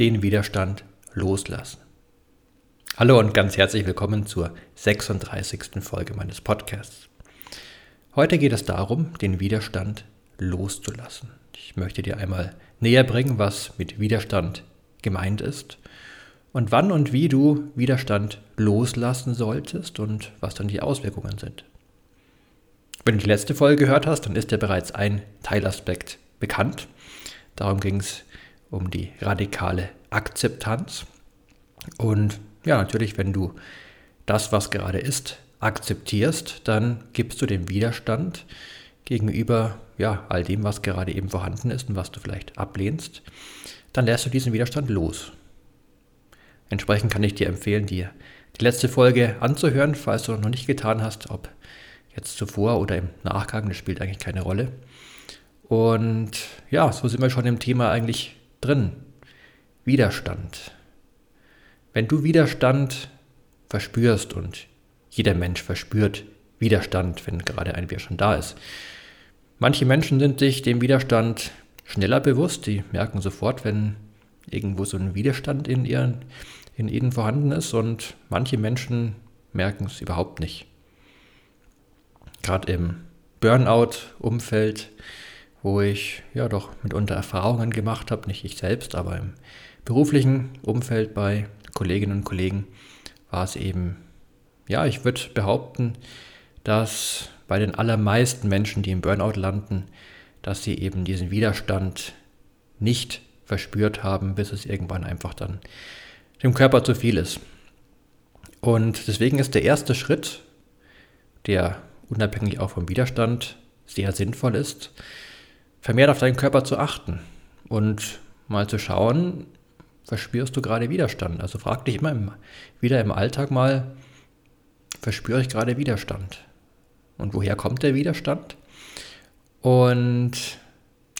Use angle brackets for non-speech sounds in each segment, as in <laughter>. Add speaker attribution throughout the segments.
Speaker 1: den Widerstand loslassen. Hallo und ganz herzlich willkommen zur 36. Folge meines Podcasts. Heute geht es darum, den Widerstand loszulassen. Ich möchte dir einmal näher bringen, was mit Widerstand gemeint ist und wann und wie du Widerstand loslassen solltest und was dann die Auswirkungen sind. Wenn du die letzte Folge gehört hast, dann ist dir bereits ein Teilaspekt bekannt. Darum ging es um die radikale Akzeptanz. Und ja, natürlich, wenn du das, was gerade ist, akzeptierst, dann gibst du den Widerstand gegenüber ja, all dem, was gerade eben vorhanden ist und was du vielleicht ablehnst, dann lässt du diesen Widerstand los. Entsprechend kann ich dir empfehlen, dir die letzte Folge anzuhören, falls du noch nicht getan hast, ob jetzt zuvor oder im Nachgang, das spielt eigentlich keine Rolle. Und ja, so sind wir schon im Thema eigentlich drin. Widerstand. Wenn du Widerstand verspürst und jeder Mensch verspürt Widerstand, wenn gerade ein Widerstand da ist. Manche Menschen sind sich dem Widerstand schneller bewusst, die merken sofort, wenn irgendwo so ein Widerstand in, ihren, in ihnen vorhanden ist und manche Menschen merken es überhaupt nicht. Gerade im Burnout-Umfeld wo ich ja doch mitunter Erfahrungen gemacht habe, nicht ich selbst, aber im beruflichen Umfeld bei Kolleginnen und Kollegen war es eben, ja, ich würde behaupten, dass bei den allermeisten Menschen, die im Burnout landen, dass sie eben diesen Widerstand nicht verspürt haben, bis es irgendwann einfach dann dem Körper zu viel ist. Und deswegen ist der erste Schritt, der unabhängig auch vom Widerstand sehr sinnvoll ist, vermehrt auf deinen Körper zu achten und mal zu schauen, verspürst du gerade Widerstand. Also frag dich immer im, wieder im Alltag mal, verspüre ich gerade Widerstand? Und woher kommt der Widerstand? Und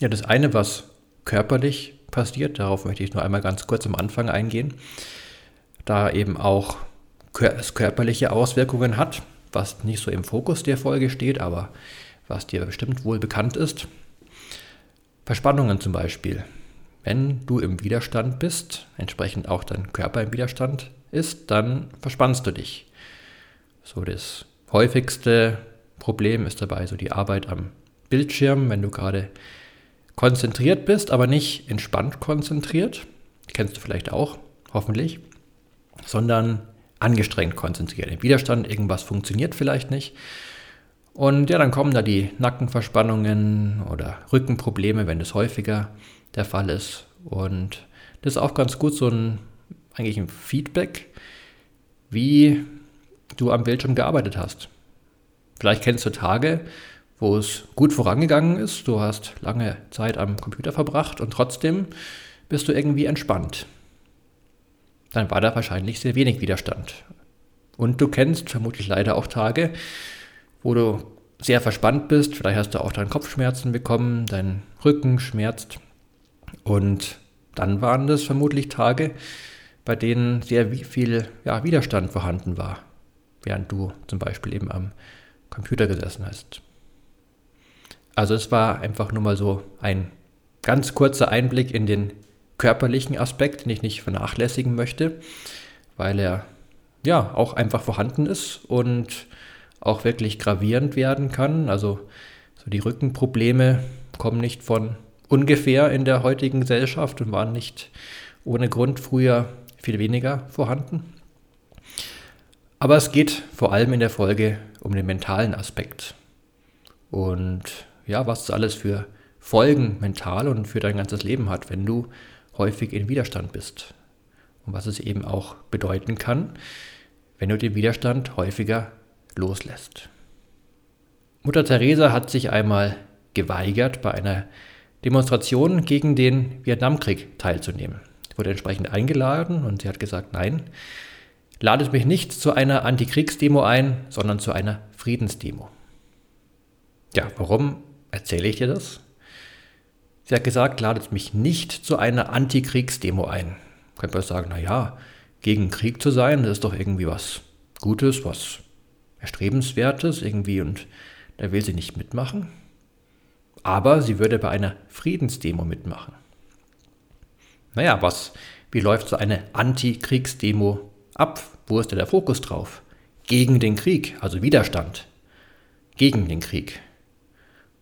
Speaker 1: ja, das eine, was körperlich passiert, darauf möchte ich nur einmal ganz kurz am Anfang eingehen, da eben auch es körperliche Auswirkungen hat, was nicht so im Fokus der Folge steht, aber was dir bestimmt wohl bekannt ist. Verspannungen zum Beispiel. Wenn du im Widerstand bist, entsprechend auch dein Körper im Widerstand ist, dann verspannst du dich. So das häufigste Problem ist dabei so die Arbeit am Bildschirm, wenn du gerade konzentriert bist, aber nicht entspannt konzentriert, kennst du vielleicht auch, hoffentlich, sondern angestrengt konzentriert. Im Widerstand, irgendwas funktioniert vielleicht nicht und ja, dann kommen da die Nackenverspannungen oder Rückenprobleme, wenn das häufiger der Fall ist. Und das ist auch ganz gut so ein eigentlich ein Feedback, wie du am Bildschirm gearbeitet hast. Vielleicht kennst du Tage, wo es gut vorangegangen ist, du hast lange Zeit am Computer verbracht und trotzdem bist du irgendwie entspannt. Dann war da wahrscheinlich sehr wenig Widerstand. Und du kennst vermutlich leider auch Tage, wo du sehr verspannt bist. Vielleicht hast du auch deinen Kopfschmerzen bekommen, dein Rücken schmerzt. Und dann waren das vermutlich Tage, bei denen sehr viel ja, Widerstand vorhanden war, während du zum Beispiel eben am Computer gesessen hast. Also es war einfach nur mal so ein ganz kurzer Einblick in den körperlichen Aspekt, den ich nicht vernachlässigen möchte, weil er ja auch einfach vorhanden ist und auch wirklich gravierend werden kann. Also so die Rückenprobleme kommen nicht von ungefähr in der heutigen Gesellschaft und waren nicht ohne Grund früher viel weniger vorhanden. Aber es geht vor allem in der Folge um den mentalen Aspekt. Und ja, was es alles für Folgen mental und für dein ganzes Leben hat, wenn du häufig in Widerstand bist. Und was es eben auch bedeuten kann, wenn du den Widerstand häufiger loslässt. Mutter Teresa hat sich einmal geweigert, bei einer Demonstration gegen den Vietnamkrieg teilzunehmen. Sie wurde entsprechend eingeladen und sie hat gesagt, nein, ladet mich nicht zu einer Antikriegsdemo ein, sondern zu einer Friedensdemo. Ja, warum erzähle ich dir das? Sie hat gesagt, ladet mich nicht zu einer Antikriegsdemo ein. Könnte man sagen, naja, gegen Krieg zu sein, das ist doch irgendwie was Gutes, was Erstrebenswertes irgendwie und da will sie nicht mitmachen. Aber sie würde bei einer Friedensdemo mitmachen. Naja, was, wie läuft so eine Antikriegsdemo ab? Wo ist denn der Fokus drauf? Gegen den Krieg, also Widerstand. Gegen den Krieg.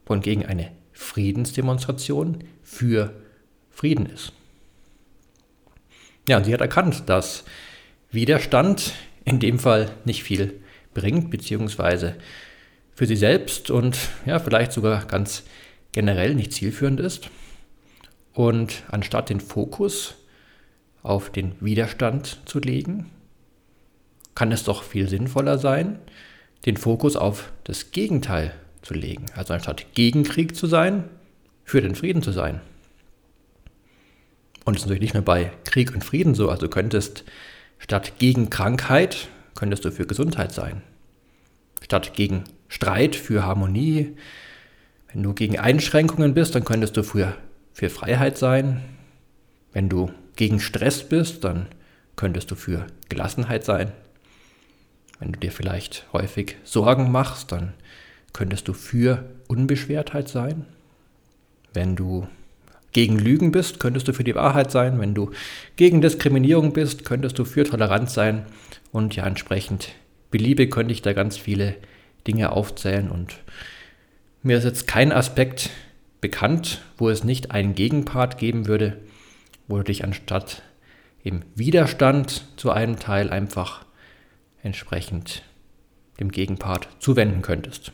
Speaker 1: Und gegen eine Friedensdemonstration für Frieden ist. Ja, und sie hat erkannt, dass Widerstand in dem Fall nicht viel bringt, beziehungsweise für sie selbst und ja, vielleicht sogar ganz generell nicht zielführend ist. Und anstatt den Fokus auf den Widerstand zu legen, kann es doch viel sinnvoller sein, den Fokus auf das Gegenteil zu legen. Also anstatt gegen Krieg zu sein, für den Frieden zu sein. Und es ist natürlich nicht nur bei Krieg und Frieden so. Also du könntest statt gegen Krankheit, könntest du für Gesundheit sein. Statt gegen Streit für Harmonie. Wenn du gegen Einschränkungen bist, dann könntest du für, für Freiheit sein. Wenn du gegen Stress bist, dann könntest du für Gelassenheit sein. Wenn du dir vielleicht häufig Sorgen machst, dann könntest du für Unbeschwertheit sein. Wenn du gegen Lügen bist, könntest du für die Wahrheit sein. Wenn du gegen Diskriminierung bist, könntest du für Toleranz sein. Und ja, entsprechend beliebe könnte ich da ganz viele Dinge aufzählen. Und mir ist jetzt kein Aspekt bekannt, wo es nicht einen Gegenpart geben würde, wo du dich anstatt im Widerstand zu einem Teil einfach entsprechend dem Gegenpart zuwenden könntest.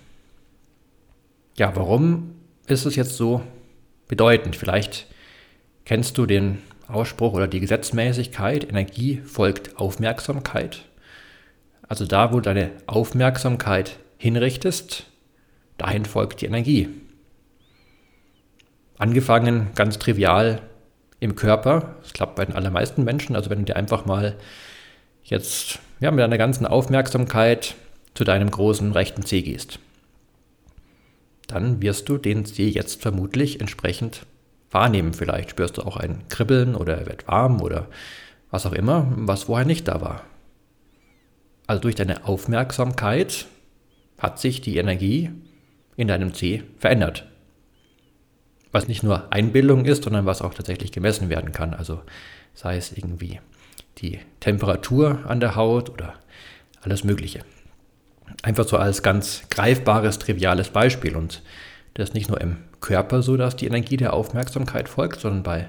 Speaker 1: Ja, warum ist es jetzt so bedeutend? Vielleicht kennst du den Ausspruch oder die Gesetzmäßigkeit, Energie folgt Aufmerksamkeit. Also da, wo deine Aufmerksamkeit hinrichtest, dahin folgt die Energie. Angefangen ganz trivial im Körper, das klappt bei den allermeisten Menschen, also wenn du dir einfach mal jetzt ja, mit deiner ganzen Aufmerksamkeit zu deinem großen rechten Zeh gehst dann wirst du den See jetzt vermutlich entsprechend wahrnehmen. Vielleicht spürst du auch ein Kribbeln oder er wird warm oder was auch immer, was vorher nicht da war. Also durch deine Aufmerksamkeit hat sich die Energie in deinem C verändert. Was nicht nur Einbildung ist, sondern was auch tatsächlich gemessen werden kann. Also sei es irgendwie die Temperatur an der Haut oder alles Mögliche. Einfach so als ganz greifbares, triviales Beispiel. Und das ist nicht nur im Körper so, dass die Energie der Aufmerksamkeit folgt, sondern bei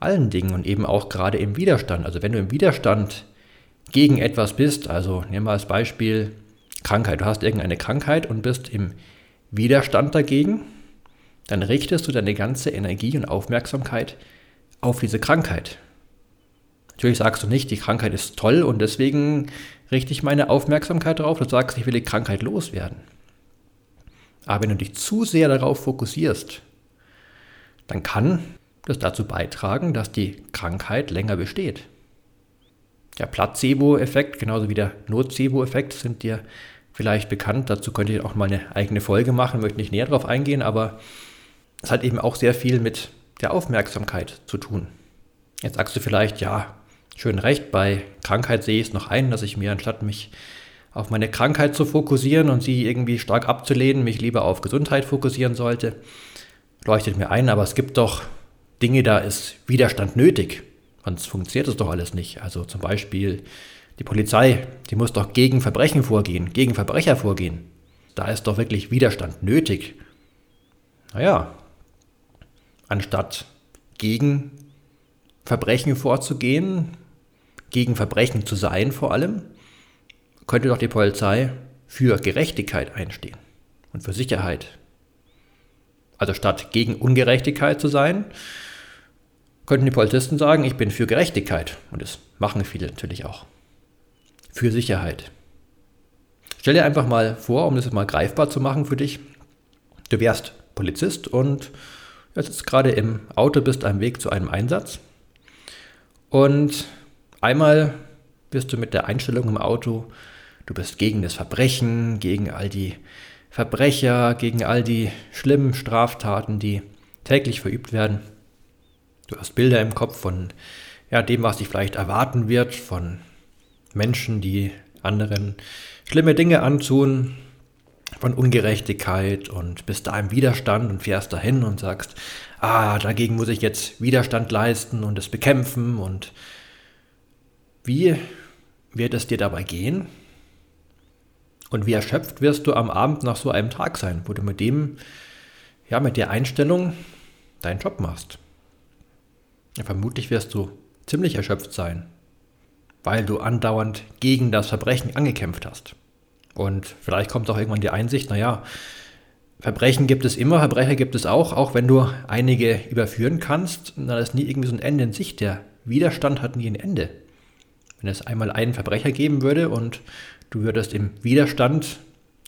Speaker 1: allen Dingen und eben auch gerade im Widerstand. Also wenn du im Widerstand gegen etwas bist, also nehmen wir als Beispiel Krankheit. Du hast irgendeine Krankheit und bist im Widerstand dagegen, dann richtest du deine ganze Energie und Aufmerksamkeit auf diese Krankheit. Natürlich sagst du nicht, die Krankheit ist toll und deswegen richte ich meine Aufmerksamkeit darauf. Du sagst, ich will die Krankheit loswerden. Aber wenn du dich zu sehr darauf fokussierst, dann kann das dazu beitragen, dass die Krankheit länger besteht. Der Placebo-Effekt, genauso wie der Nocebo-Effekt, sind dir vielleicht bekannt. Dazu könnt ihr auch mal eine eigene Folge machen, möchte nicht näher darauf eingehen, aber es hat eben auch sehr viel mit der Aufmerksamkeit zu tun. Jetzt sagst du vielleicht, ja, schön recht. Bei Krankheit sehe ich es noch ein, dass ich mir anstatt mich auf meine Krankheit zu fokussieren und sie irgendwie stark abzulehnen, mich lieber auf Gesundheit fokussieren sollte. Leuchtet mir ein, aber es gibt doch Dinge, da ist Widerstand nötig. Sonst funktioniert es doch alles nicht. Also zum Beispiel die Polizei, die muss doch gegen Verbrechen vorgehen, gegen Verbrecher vorgehen. Da ist doch wirklich Widerstand nötig. Naja, anstatt gegen Verbrechen vorzugehen, gegen Verbrechen zu sein vor allem, könnte doch die Polizei für Gerechtigkeit einstehen und für Sicherheit. Also statt gegen Ungerechtigkeit zu sein, könnten die Polizisten sagen, ich bin für Gerechtigkeit. Und das machen viele natürlich auch. Für Sicherheit. Stell dir einfach mal vor, um das mal greifbar zu machen für dich, du wärst Polizist und Du sitzt gerade im Auto, bist am Weg zu einem Einsatz und einmal bist du mit der Einstellung im Auto, du bist gegen das Verbrechen, gegen all die Verbrecher, gegen all die schlimmen Straftaten, die täglich verübt werden. Du hast Bilder im Kopf von ja, dem, was dich vielleicht erwarten wird, von Menschen, die anderen schlimme Dinge antun, von Ungerechtigkeit und bist da im Widerstand und fährst dahin und sagst, ah, dagegen muss ich jetzt Widerstand leisten und es bekämpfen und wie wird es dir dabei gehen? Und wie erschöpft wirst du am Abend nach so einem Tag sein, wo du mit dem, ja, mit der Einstellung deinen Job machst? Ja, vermutlich wirst du ziemlich erschöpft sein, weil du andauernd gegen das Verbrechen angekämpft hast. Und vielleicht kommt auch irgendwann die Einsicht, naja, Verbrechen gibt es immer, Verbrecher gibt es auch, auch wenn du einige überführen kannst, dann ist nie irgendwie so ein Ende in Sicht. Der Widerstand hat nie ein Ende. Wenn es einmal einen Verbrecher geben würde und du würdest im Widerstand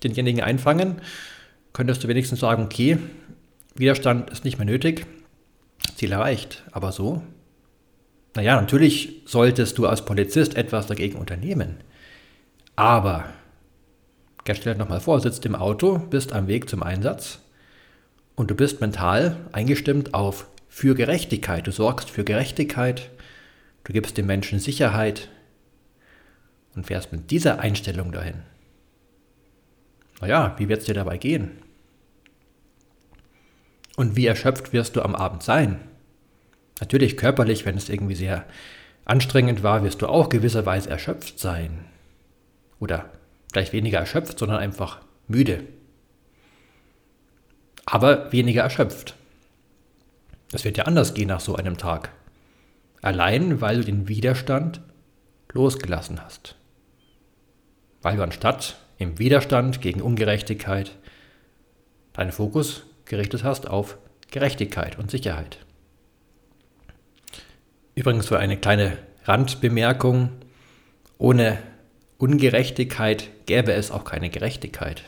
Speaker 1: denjenigen einfangen, könntest du wenigstens sagen, okay, Widerstand ist nicht mehr nötig, Ziel erreicht. Aber so? Naja, natürlich solltest du als Polizist etwas dagegen unternehmen. Aber Stell dir nochmal vor, sitzt im Auto, bist am Weg zum Einsatz und du bist mental eingestimmt auf für Gerechtigkeit. Du sorgst für Gerechtigkeit, du gibst den Menschen Sicherheit und fährst mit dieser Einstellung dahin. Naja, wie wird es dir dabei gehen? Und wie erschöpft wirst du am Abend sein? Natürlich körperlich, wenn es irgendwie sehr anstrengend war, wirst du auch gewisserweise erschöpft sein. Oder Vielleicht weniger erschöpft, sondern einfach müde. Aber weniger erschöpft. Das wird ja anders gehen nach so einem Tag. Allein, weil du den Widerstand losgelassen hast. Weil du anstatt im Widerstand gegen Ungerechtigkeit deinen Fokus gerichtet hast auf Gerechtigkeit und Sicherheit. Übrigens für eine kleine Randbemerkung, ohne Ungerechtigkeit gäbe es auch keine Gerechtigkeit.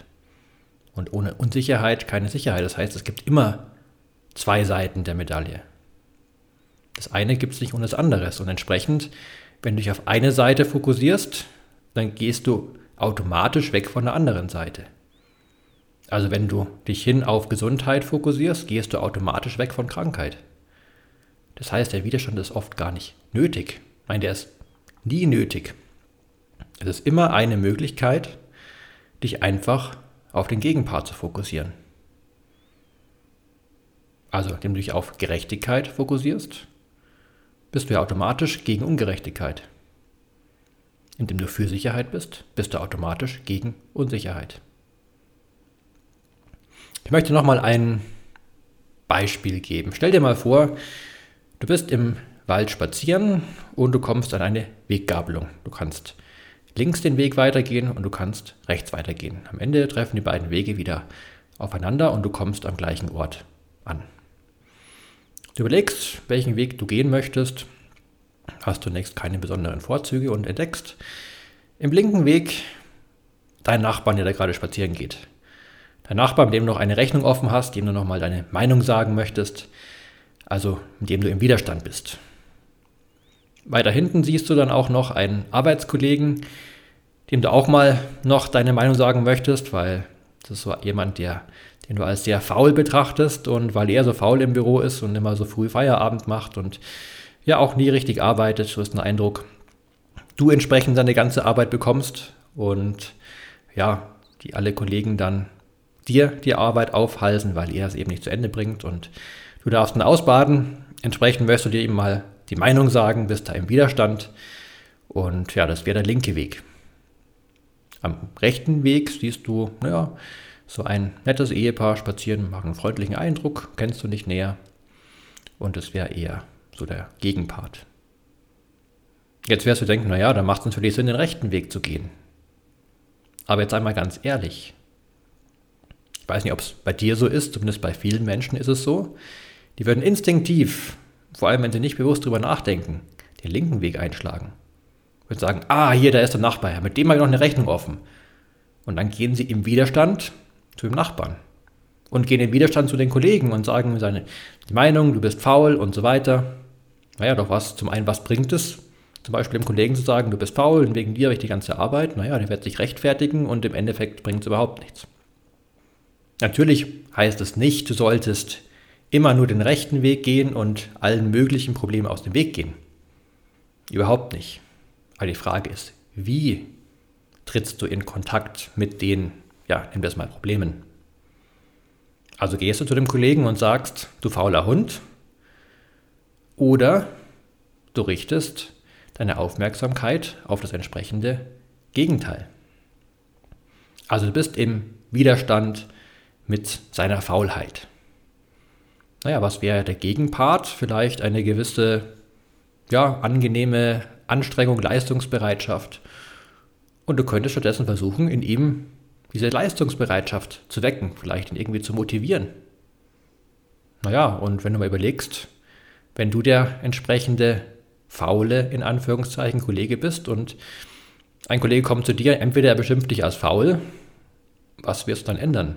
Speaker 1: Und ohne Unsicherheit keine Sicherheit. Das heißt, es gibt immer zwei Seiten der Medaille. Das eine gibt es nicht ohne das andere. Und entsprechend, wenn du dich auf eine Seite fokussierst, dann gehst du automatisch weg von der anderen Seite. Also wenn du dich hin auf Gesundheit fokussierst, gehst du automatisch weg von Krankheit. Das heißt, der Widerstand ist oft gar nicht nötig. Nein, der ist nie nötig. Es ist immer eine Möglichkeit, dich einfach auf den Gegenpart zu fokussieren. Also, indem du dich auf Gerechtigkeit fokussierst, bist du ja automatisch gegen Ungerechtigkeit. Indem du für Sicherheit bist, bist du automatisch gegen Unsicherheit. Ich möchte nochmal ein Beispiel geben. Stell dir mal vor, du bist im Wald spazieren und du kommst an eine Weggabelung. Du kannst links den Weg weitergehen und du kannst rechts weitergehen. Am Ende treffen die beiden Wege wieder aufeinander und du kommst am gleichen Ort an. Du überlegst, welchen Weg du gehen möchtest, hast zunächst keine besonderen Vorzüge und entdeckst im linken Weg deinen Nachbarn, der da gerade spazieren geht. Dein Nachbar, mit dem du noch eine Rechnung offen hast, dem du nochmal deine Meinung sagen möchtest, also mit dem du im Widerstand bist. Weiter hinten siehst du dann auch noch einen Arbeitskollegen, dem du auch mal noch deine Meinung sagen möchtest, weil das ist so jemand, der, den du als sehr faul betrachtest und weil er so faul im Büro ist und immer so früh Feierabend macht und ja auch nie richtig arbeitet, so ist ein Eindruck, du entsprechend deine ganze Arbeit bekommst und ja, die alle Kollegen dann dir die Arbeit aufhalsen, weil er es eben nicht zu Ende bringt und du darfst ihn ausbaden. Entsprechend wirst du dir eben mal die Meinung sagen, bist da im Widerstand. Und ja, das wäre der linke Weg. Am rechten Weg siehst du, naja, so ein nettes Ehepaar spazieren, machen einen freundlichen Eindruck, kennst du nicht näher. Und es wäre eher so der Gegenpart. Jetzt wirst du denken, naja, dann macht es natürlich Sinn, den rechten Weg zu gehen. Aber jetzt einmal ganz ehrlich. Ich weiß nicht, ob es bei dir so ist, zumindest bei vielen Menschen ist es so. Die würden instinktiv vor allem wenn sie nicht bewusst drüber nachdenken, den linken Weg einschlagen. Und sagen, ah, hier, da ist der Nachbar, mit dem habe ich noch eine Rechnung offen. Und dann gehen sie im Widerstand zu dem Nachbarn. und gehen in Widerstand zu den Kollegen und sagen seine Meinung, du bist faul und so weiter. Naja, doch was, zum einen, was bringt es? Zum Beispiel dem Kollegen zu sagen, du bist faul und wegen dir habe ich die ganze Arbeit. Naja, der wird sich rechtfertigen und im Endeffekt bringt es überhaupt nichts. Natürlich heißt es nicht, du solltest immer nur den rechten Weg gehen und allen möglichen Problemen aus dem Weg gehen. Überhaupt nicht. Aber die Frage ist, wie trittst du in Kontakt mit den, ja, wir es mal Problemen? Also gehst du zu dem Kollegen und sagst, du fauler Hund, oder du richtest deine Aufmerksamkeit auf das entsprechende Gegenteil. Also du bist im Widerstand mit seiner Faulheit. Naja, was wäre der Gegenpart? Vielleicht eine gewisse, ja, angenehme Anstrengung, Leistungsbereitschaft. Und du könntest stattdessen versuchen, in ihm diese Leistungsbereitschaft zu wecken, vielleicht ihn irgendwie zu motivieren. Naja, und wenn du mal überlegst, wenn du der entsprechende faule, in Anführungszeichen, Kollege bist und ein Kollege kommt zu dir, entweder er beschimpft dich als faul, was wirst du dann ändern?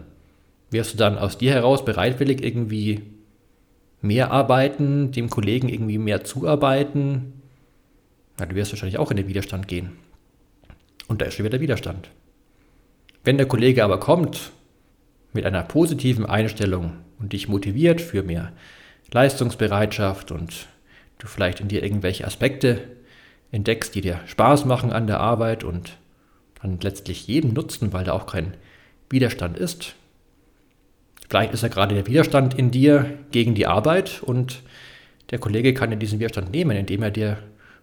Speaker 1: Wirst du dann aus dir heraus bereitwillig irgendwie mehr arbeiten, dem Kollegen irgendwie mehr zuarbeiten? Ja, du wirst wahrscheinlich auch in den Widerstand gehen. Und da ist schon wieder der Widerstand. Wenn der Kollege aber kommt mit einer positiven Einstellung und dich motiviert für mehr Leistungsbereitschaft und du vielleicht in dir irgendwelche Aspekte entdeckst, die dir Spaß machen an der Arbeit und dann letztlich jedem nutzen, weil da auch kein Widerstand ist. Vielleicht ist ja gerade der Widerstand in dir gegen die Arbeit und der Kollege kann dir diesen Widerstand nehmen, indem er dir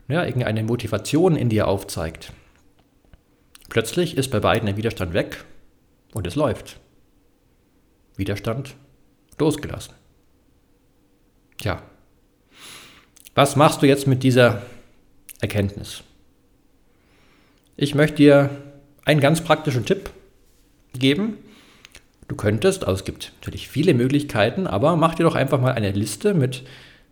Speaker 1: ja, irgendeine Motivation in dir aufzeigt. Plötzlich ist bei beiden der Widerstand weg und es läuft. Widerstand losgelassen. Tja, was machst du jetzt mit dieser Erkenntnis? Ich möchte dir einen ganz praktischen Tipp geben. Du könntest, also es gibt natürlich viele Möglichkeiten, aber mach dir doch einfach mal eine Liste mit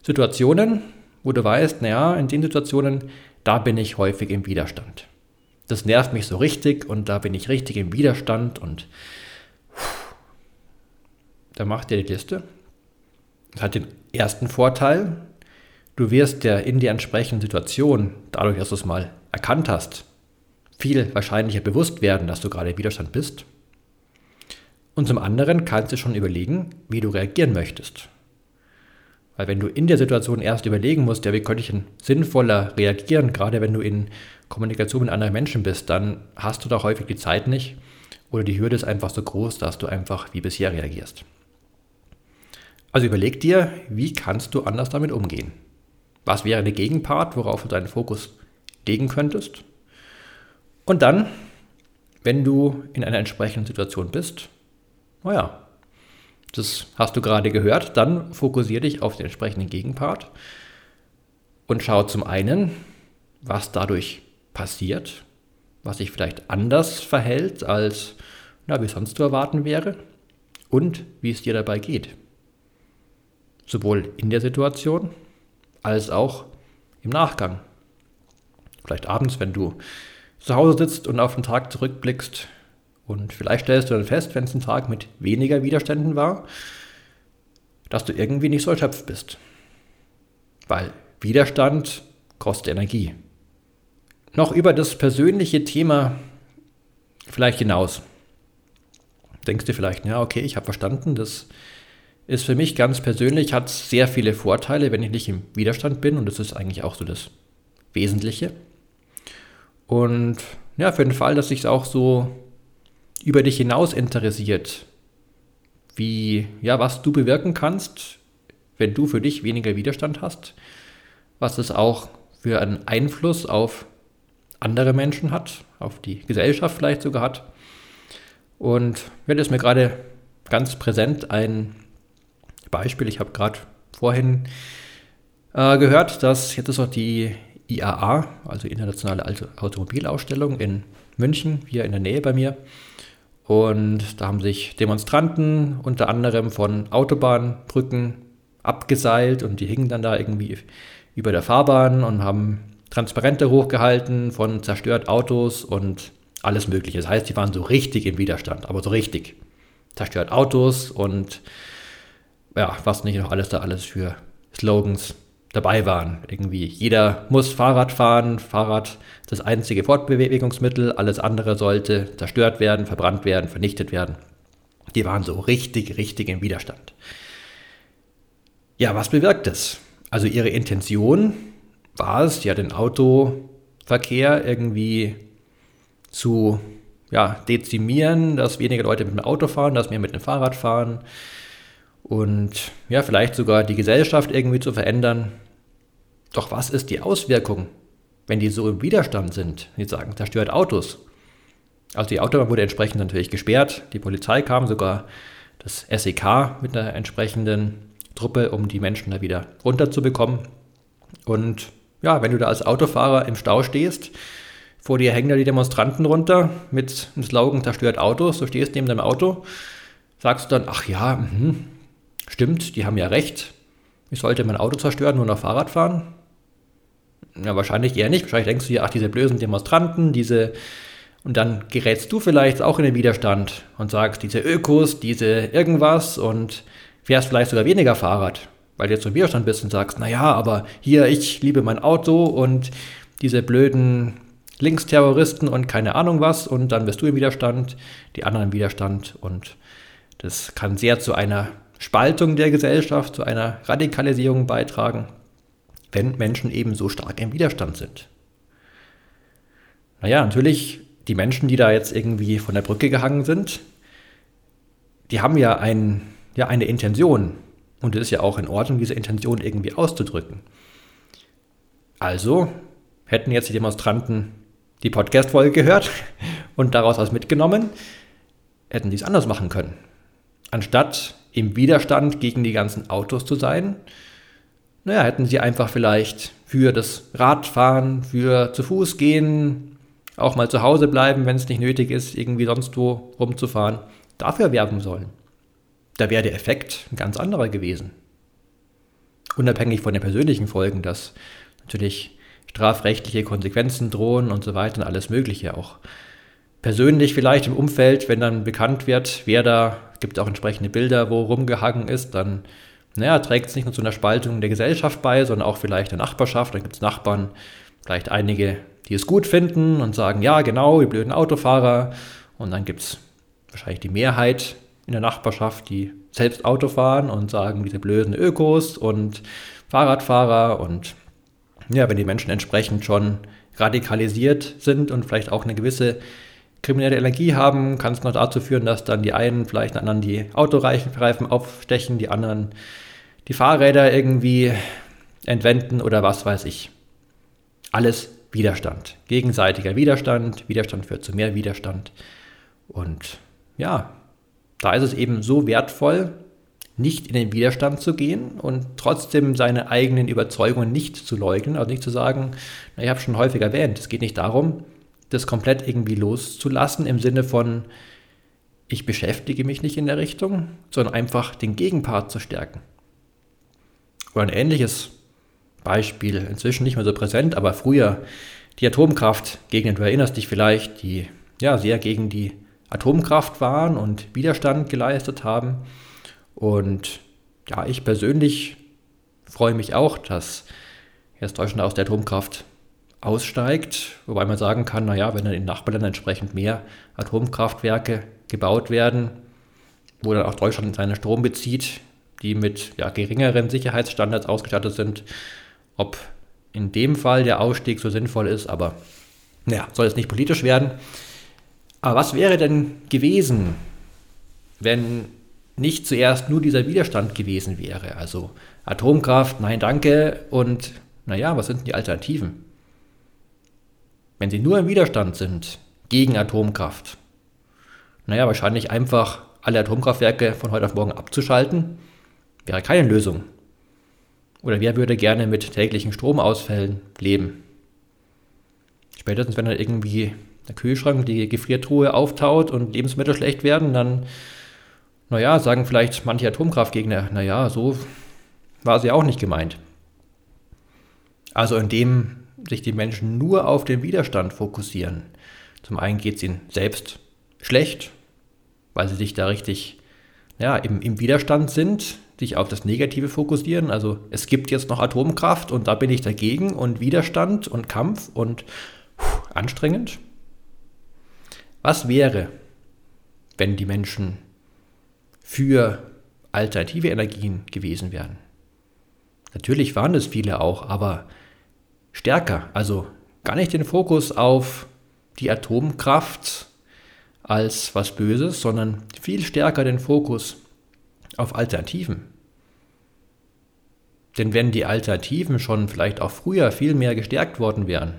Speaker 1: Situationen, wo du weißt, naja, in den Situationen, da bin ich häufig im Widerstand. Das nervt mich so richtig und da bin ich richtig im Widerstand und da mach dir die Liste das hat den ersten Vorteil, du wirst der in der entsprechenden Situation, dadurch, dass du es mal erkannt hast, viel wahrscheinlicher bewusst werden, dass du gerade im Widerstand bist. Und zum anderen kannst du schon überlegen, wie du reagieren möchtest. Weil wenn du in der Situation erst überlegen musst, ja, wie könnte ich denn sinnvoller reagieren, gerade wenn du in Kommunikation mit anderen Menschen bist, dann hast du da häufig die Zeit nicht oder die Hürde ist einfach so groß, dass du einfach wie bisher reagierst. Also überleg dir, wie kannst du anders damit umgehen? Was wäre der Gegenpart, worauf du deinen Fokus legen könntest? Und dann, wenn du in einer entsprechenden Situation bist, naja, das hast du gerade gehört, dann fokussiere dich auf den entsprechenden Gegenpart und schau zum einen, was dadurch passiert, was sich vielleicht anders verhält, als na, wie sonst zu erwarten wäre und wie es dir dabei geht sowohl in der Situation als auch im Nachgang. Vielleicht abends, wenn du zu Hause sitzt und auf den Tag zurückblickst und vielleicht stellst du dann fest, wenn es ein Tag mit weniger Widerständen war, dass du irgendwie nicht so erschöpft bist. Weil Widerstand kostet Energie. Noch über das persönliche Thema vielleicht hinaus. Denkst du vielleicht, ja, okay, ich habe verstanden, dass ist für mich ganz persönlich, hat sehr viele Vorteile, wenn ich nicht im Widerstand bin und das ist eigentlich auch so das Wesentliche. Und ja, für den Fall, dass sich auch so über dich hinaus interessiert, wie, ja, was du bewirken kannst, wenn du für dich weniger Widerstand hast, was es auch für einen Einfluss auf andere Menschen hat, auf die Gesellschaft vielleicht sogar hat. Und wenn es mir gerade ganz präsent ein Beispiel, ich habe gerade vorhin äh, gehört, dass jetzt ist auch die IAA, also Internationale Automobilausstellung in München, hier in der Nähe bei mir. Und da haben sich Demonstranten unter anderem von Autobahnbrücken abgeseilt und die hingen dann da irgendwie über der Fahrbahn und haben Transparente hochgehalten von zerstört Autos und alles Mögliche. Das heißt, die waren so richtig im Widerstand, aber so richtig. zerstört Autos und ja, was nicht noch alles da alles für Slogans dabei waren. Irgendwie jeder muss Fahrrad fahren, Fahrrad das einzige Fortbewegungsmittel, alles andere sollte zerstört werden, verbrannt werden, vernichtet werden. Die waren so richtig, richtig im Widerstand. Ja, was bewirkt es? Also ihre Intention war es, ja den Autoverkehr irgendwie zu ja, dezimieren, dass weniger Leute mit dem Auto fahren, dass mehr mit dem Fahrrad fahren und ja, vielleicht sogar die Gesellschaft irgendwie zu verändern. Doch was ist die Auswirkung, wenn die so im Widerstand sind? Die sagen, zerstört Autos. Also die Autobahn wurde entsprechend natürlich gesperrt, die Polizei kam, sogar das SEK mit einer entsprechenden Truppe, um die Menschen da wieder runterzubekommen. Und ja, wenn du da als Autofahrer im Stau stehst, vor dir hängen da die Demonstranten runter mit dem Slogan zerstört Autos, du stehst neben deinem Auto, sagst du dann, ach ja, mh, stimmt, die haben ja recht, ich sollte mein Auto zerstören, nur noch Fahrrad fahren? Ja, wahrscheinlich eher nicht. Wahrscheinlich denkst du dir, ach, diese blöden Demonstranten, diese. Und dann gerätst du vielleicht auch in den Widerstand und sagst, diese Ökos, diese irgendwas und fährst vielleicht sogar weniger Fahrrad, weil du jetzt im Widerstand bist und sagst, naja, aber hier, ich liebe mein Auto und diese blöden Linksterroristen und keine Ahnung was und dann bist du im Widerstand, die anderen im Widerstand und das kann sehr zu einer Spaltung der Gesellschaft, zu einer Radikalisierung beitragen, wenn Menschen eben so stark im Widerstand sind. Naja, natürlich, die Menschen, die da jetzt irgendwie von der Brücke gehangen sind, die haben ja ein ja eine Intention. Und es ist ja auch in Ordnung, diese Intention irgendwie auszudrücken. Also hätten jetzt die Demonstranten die Podcast-Folge gehört <laughs> und daraus was mitgenommen, hätten sie es anders machen können. Anstatt im Widerstand gegen die ganzen Autos zu sein, naja, hätten sie einfach vielleicht für das Radfahren, für zu Fuß gehen, auch mal zu Hause bleiben, wenn es nicht nötig ist, irgendwie sonst wo rumzufahren, dafür werben sollen da wäre der Effekt ein ganz anderer gewesen. Unabhängig von den persönlichen Folgen, dass natürlich strafrechtliche Konsequenzen drohen und so weiter und alles Mögliche auch. Persönlich vielleicht im Umfeld, wenn dann bekannt wird, wer da, gibt auch entsprechende Bilder, wo rumgehangen ist, dann naja, trägt es nicht nur zu einer Spaltung der Gesellschaft bei, sondern auch vielleicht der Nachbarschaft. Dann gibt es Nachbarn, vielleicht einige, die es gut finden und sagen, ja, genau, die blöden Autofahrer. Und dann gibt es wahrscheinlich die Mehrheit, in der Nachbarschaft, die selbst Auto fahren und sagen, diese blöden Ökos und Fahrradfahrer und ja, wenn die Menschen entsprechend schon radikalisiert sind und vielleicht auch eine gewisse kriminelle Energie haben, kann es noch dazu führen, dass dann die einen vielleicht anderen die Autoreifen aufstechen, die anderen die Fahrräder irgendwie entwenden oder was weiß ich. Alles Widerstand. Gegenseitiger Widerstand. Widerstand führt zu mehr Widerstand. Und ja, da ist es eben so wertvoll, nicht in den Widerstand zu gehen und trotzdem seine eigenen Überzeugungen nicht zu leugnen, also nicht zu sagen, na, ich habe schon häufig erwähnt, es geht nicht darum, das komplett irgendwie loszulassen im Sinne von, ich beschäftige mich nicht in der Richtung, sondern einfach den Gegenpart zu stärken. Oder ein ähnliches Beispiel, inzwischen nicht mehr so präsent, aber früher die Atomkraft gegen, du erinnerst dich vielleicht, die ja sehr gegen die Atomkraft waren und Widerstand geleistet haben. Und ja, ich persönlich freue mich auch, dass jetzt Deutschland aus der Atomkraft aussteigt, wobei man sagen kann, naja, wenn dann in Nachbarländern entsprechend mehr Atomkraftwerke gebaut werden, wo dann auch Deutschland seinen Strom bezieht, die mit ja, geringeren Sicherheitsstandards ausgestattet sind, ob in dem Fall der Ausstieg so sinnvoll ist, aber naja, soll es nicht politisch werden. Aber was wäre denn gewesen, wenn nicht zuerst nur dieser Widerstand gewesen wäre? Also Atomkraft, nein, danke. Und naja, was sind die Alternativen? Wenn sie nur im Widerstand sind gegen Atomkraft, naja, wahrscheinlich einfach alle Atomkraftwerke von heute auf morgen abzuschalten, wäre keine Lösung. Oder wer würde gerne mit täglichen Stromausfällen leben? Spätestens, wenn dann irgendwie der Kühlschrank, die Gefriertruhe auftaut und Lebensmittel schlecht werden, dann, naja, sagen vielleicht manche Atomkraftgegner, naja, so war sie auch nicht gemeint. Also indem sich die Menschen nur auf den Widerstand fokussieren. Zum einen geht es ihnen selbst schlecht, weil sie sich da richtig ja, im, im Widerstand sind, sich auf das Negative fokussieren. Also es gibt jetzt noch Atomkraft und da bin ich dagegen und Widerstand und Kampf und puh, anstrengend. Was wäre, wenn die Menschen für alternative Energien gewesen wären? Natürlich waren es viele auch, aber stärker. Also gar nicht den Fokus auf die Atomkraft als was Böses, sondern viel stärker den Fokus auf Alternativen. Denn wenn die Alternativen schon vielleicht auch früher viel mehr gestärkt worden wären,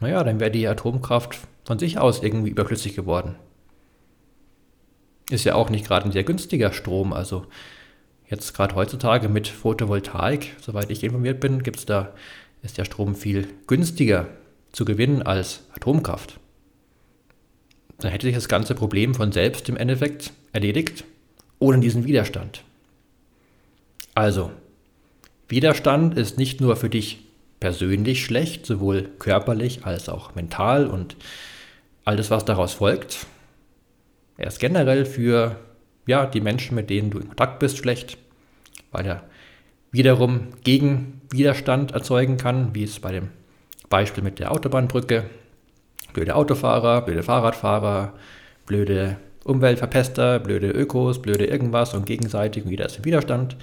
Speaker 1: naja, dann wäre die Atomkraft von sich aus irgendwie überflüssig geworden. Ist ja auch nicht gerade ein sehr günstiger Strom, also jetzt gerade heutzutage mit Photovoltaik, soweit ich informiert bin, gibt's da, ist der Strom viel günstiger zu gewinnen als Atomkraft. Dann hätte sich das ganze Problem von selbst im Endeffekt erledigt, ohne diesen Widerstand. Also, Widerstand ist nicht nur für dich persönlich schlecht, sowohl körperlich als auch mental und alles, was daraus folgt. Er ist generell für ja, die Menschen, mit denen du in Kontakt bist, schlecht, weil er wiederum gegen Widerstand erzeugen kann, wie es bei dem Beispiel mit der Autobahnbrücke. Blöde Autofahrer, blöde Fahrradfahrer, blöde Umweltverpester, blöde Ökos, blöde irgendwas und gegenseitig und jeder ist Widerstand,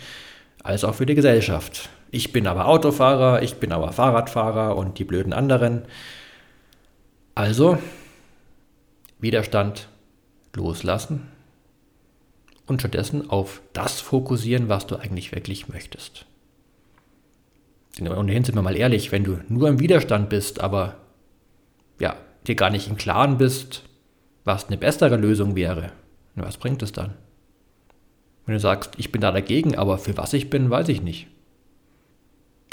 Speaker 1: als auch für die Gesellschaft. Ich bin aber Autofahrer, ich bin aber Fahrradfahrer und die blöden anderen. Also Widerstand loslassen und stattdessen auf das fokussieren, was du eigentlich wirklich möchtest. Denn ohnehin sind wir mal ehrlich, wenn du nur im Widerstand bist, aber ja, dir gar nicht im Klaren bist, was eine bessere Lösung wäre, was bringt es dann? Wenn du sagst, ich bin da dagegen, aber für was ich bin, weiß ich nicht.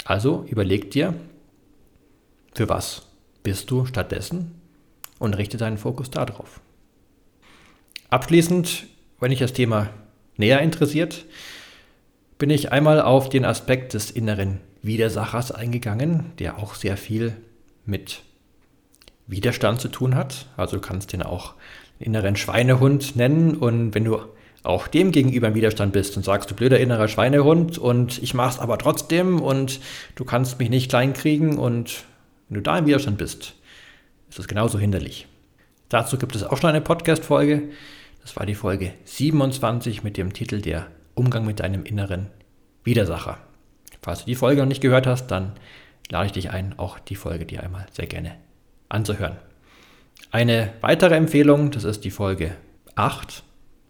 Speaker 1: Also überleg dir, für was bist du stattdessen und richte deinen Fokus darauf. Abschließend, wenn dich das Thema näher interessiert, bin ich einmal auf den Aspekt des inneren Widersachers eingegangen, der auch sehr viel mit Widerstand zu tun hat. Also du kannst den auch inneren Schweinehund nennen und wenn du auch dem gegenüber im Widerstand bist und sagst, du blöder innerer Schweinehund und ich mach's aber trotzdem und du kannst mich nicht kleinkriegen und wenn du da im Widerstand bist, ist das genauso hinderlich. Dazu gibt es auch schon eine Podcast-Folge. Das war die Folge 27 mit dem Titel Der Umgang mit deinem inneren Widersacher. Falls du die Folge noch nicht gehört hast, dann lade ich dich ein, auch die Folge dir einmal sehr gerne anzuhören. Eine weitere Empfehlung, das ist die Folge 8,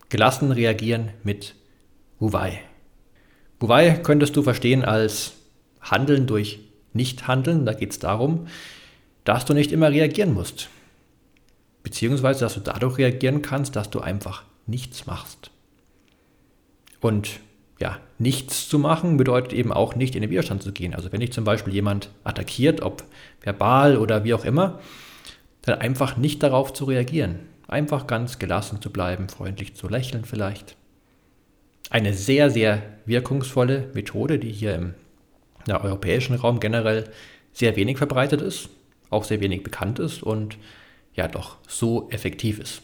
Speaker 1: gelassen reagieren mit Wuwei. Wuwei könntest du verstehen als Handeln durch Nicht-Handeln. Da geht es darum, dass du nicht immer reagieren musst. Beziehungsweise, dass du dadurch reagieren kannst, dass du einfach nichts machst. Und ja, nichts zu machen bedeutet eben auch nicht in den Widerstand zu gehen. Also wenn dich zum Beispiel jemand attackiert, ob verbal oder wie auch immer, dann einfach nicht darauf zu reagieren. Einfach ganz gelassen zu bleiben, freundlich zu lächeln vielleicht. Eine sehr, sehr wirkungsvolle Methode, die hier im ja, europäischen Raum generell sehr wenig verbreitet ist, auch sehr wenig bekannt ist und ja doch so effektiv ist.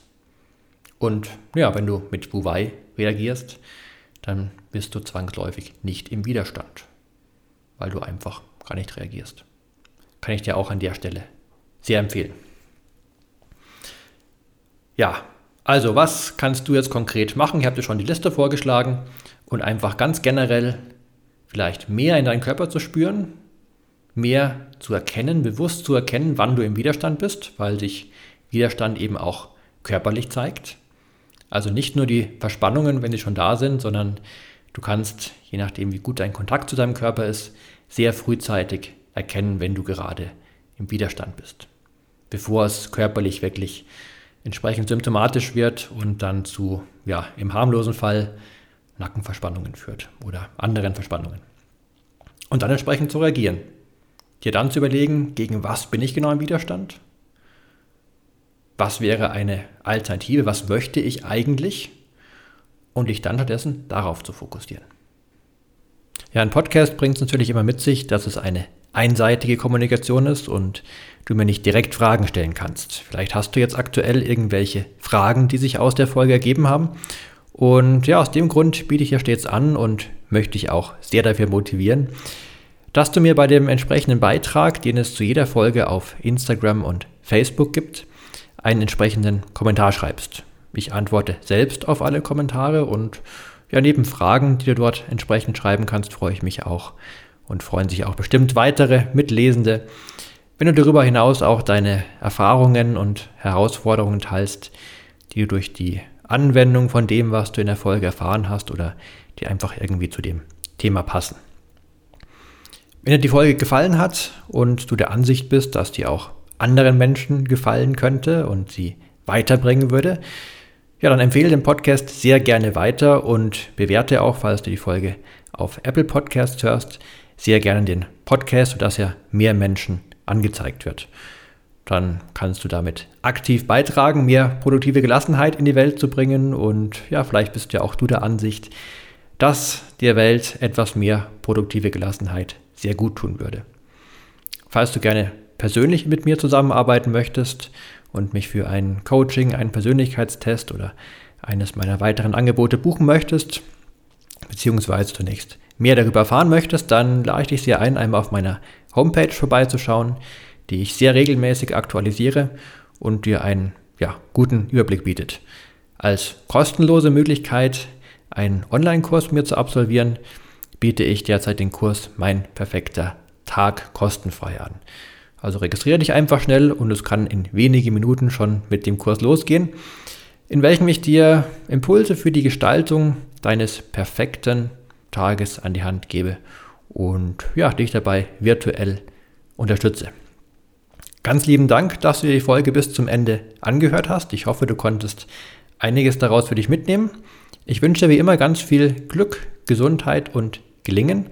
Speaker 1: Und ja, wenn du mit Buwei reagierst, dann bist du zwangsläufig nicht im Widerstand, weil du einfach gar nicht reagierst. Kann ich dir auch an der Stelle sehr empfehlen. Ja, also was kannst du jetzt konkret machen? Ich habe dir schon die Liste vorgeschlagen und einfach ganz generell vielleicht mehr in deinen Körper zu spüren, mehr zu erkennen, bewusst zu erkennen, wann du im Widerstand bist, weil sich Widerstand eben auch körperlich zeigt. Also nicht nur die Verspannungen, wenn sie schon da sind, sondern du kannst, je nachdem wie gut dein Kontakt zu deinem Körper ist, sehr frühzeitig erkennen, wenn du gerade im Widerstand bist, bevor es körperlich wirklich entsprechend symptomatisch wird und dann zu, ja, im harmlosen Fall Nackenverspannungen führt oder anderen Verspannungen. Und dann entsprechend zu reagieren. Dir dann zu überlegen, gegen was bin ich genau im Widerstand? Was wäre eine Alternative, was möchte ich eigentlich und dich dann stattdessen darauf zu fokussieren. Ja, ein Podcast bringt es natürlich immer mit sich, dass es eine einseitige Kommunikation ist und du mir nicht direkt Fragen stellen kannst. Vielleicht hast du jetzt aktuell irgendwelche Fragen, die sich aus der Folge ergeben haben Und ja, aus dem Grund biete ich hier stets an und möchte dich auch sehr dafür motivieren, dass du mir bei dem entsprechenden Beitrag, den es zu jeder Folge auf Instagram und Facebook gibt, einen entsprechenden Kommentar schreibst. Ich antworte selbst auf alle Kommentare und ja, neben Fragen, die du dort entsprechend schreiben kannst, freue ich mich auch und freuen sich auch bestimmt weitere Mitlesende, wenn du darüber hinaus auch deine Erfahrungen und Herausforderungen teilst, die du durch die Anwendung von dem, was du in der Folge erfahren hast oder die einfach irgendwie zu dem Thema passen. Wenn dir die Folge gefallen hat und du der Ansicht bist, dass die auch anderen Menschen gefallen könnte und sie weiterbringen würde, ja, dann empfehle den Podcast sehr gerne weiter und bewerte auch, falls du die Folge auf Apple Podcasts hörst, sehr gerne den Podcast, sodass er mehr Menschen angezeigt wird. Dann kannst du damit aktiv beitragen, mehr produktive Gelassenheit in die Welt zu bringen und ja, vielleicht bist ja auch du der Ansicht, dass der Welt etwas mehr produktive Gelassenheit sehr gut tun würde. Falls du gerne persönlich mit mir zusammenarbeiten möchtest und mich für ein Coaching, einen Persönlichkeitstest oder eines meiner weiteren Angebote buchen möchtest, beziehungsweise zunächst mehr darüber erfahren möchtest, dann lade ich dich sehr ein, einmal auf meiner Homepage vorbeizuschauen, die ich sehr regelmäßig aktualisiere und dir einen ja, guten Überblick bietet. Als kostenlose Möglichkeit, einen Online-Kurs mir zu absolvieren, biete ich derzeit den Kurs Mein perfekter Tag kostenfrei an. Also registriere dich einfach schnell und es kann in wenigen Minuten schon mit dem Kurs losgehen, in welchem ich dir Impulse für die Gestaltung deines perfekten Tages an die Hand gebe und ja, dich dabei virtuell unterstütze. Ganz lieben Dank, dass du die Folge bis zum Ende angehört hast. Ich hoffe, du konntest einiges daraus für dich mitnehmen. Ich wünsche dir wie immer ganz viel Glück, Gesundheit und Gelingen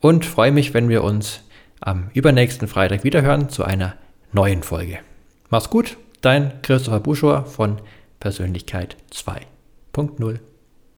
Speaker 1: und freue mich, wenn wir uns am übernächsten Freitag wiederhören zu einer neuen Folge. Mach's gut, dein Christopher Buschor von Persönlichkeit 2.0.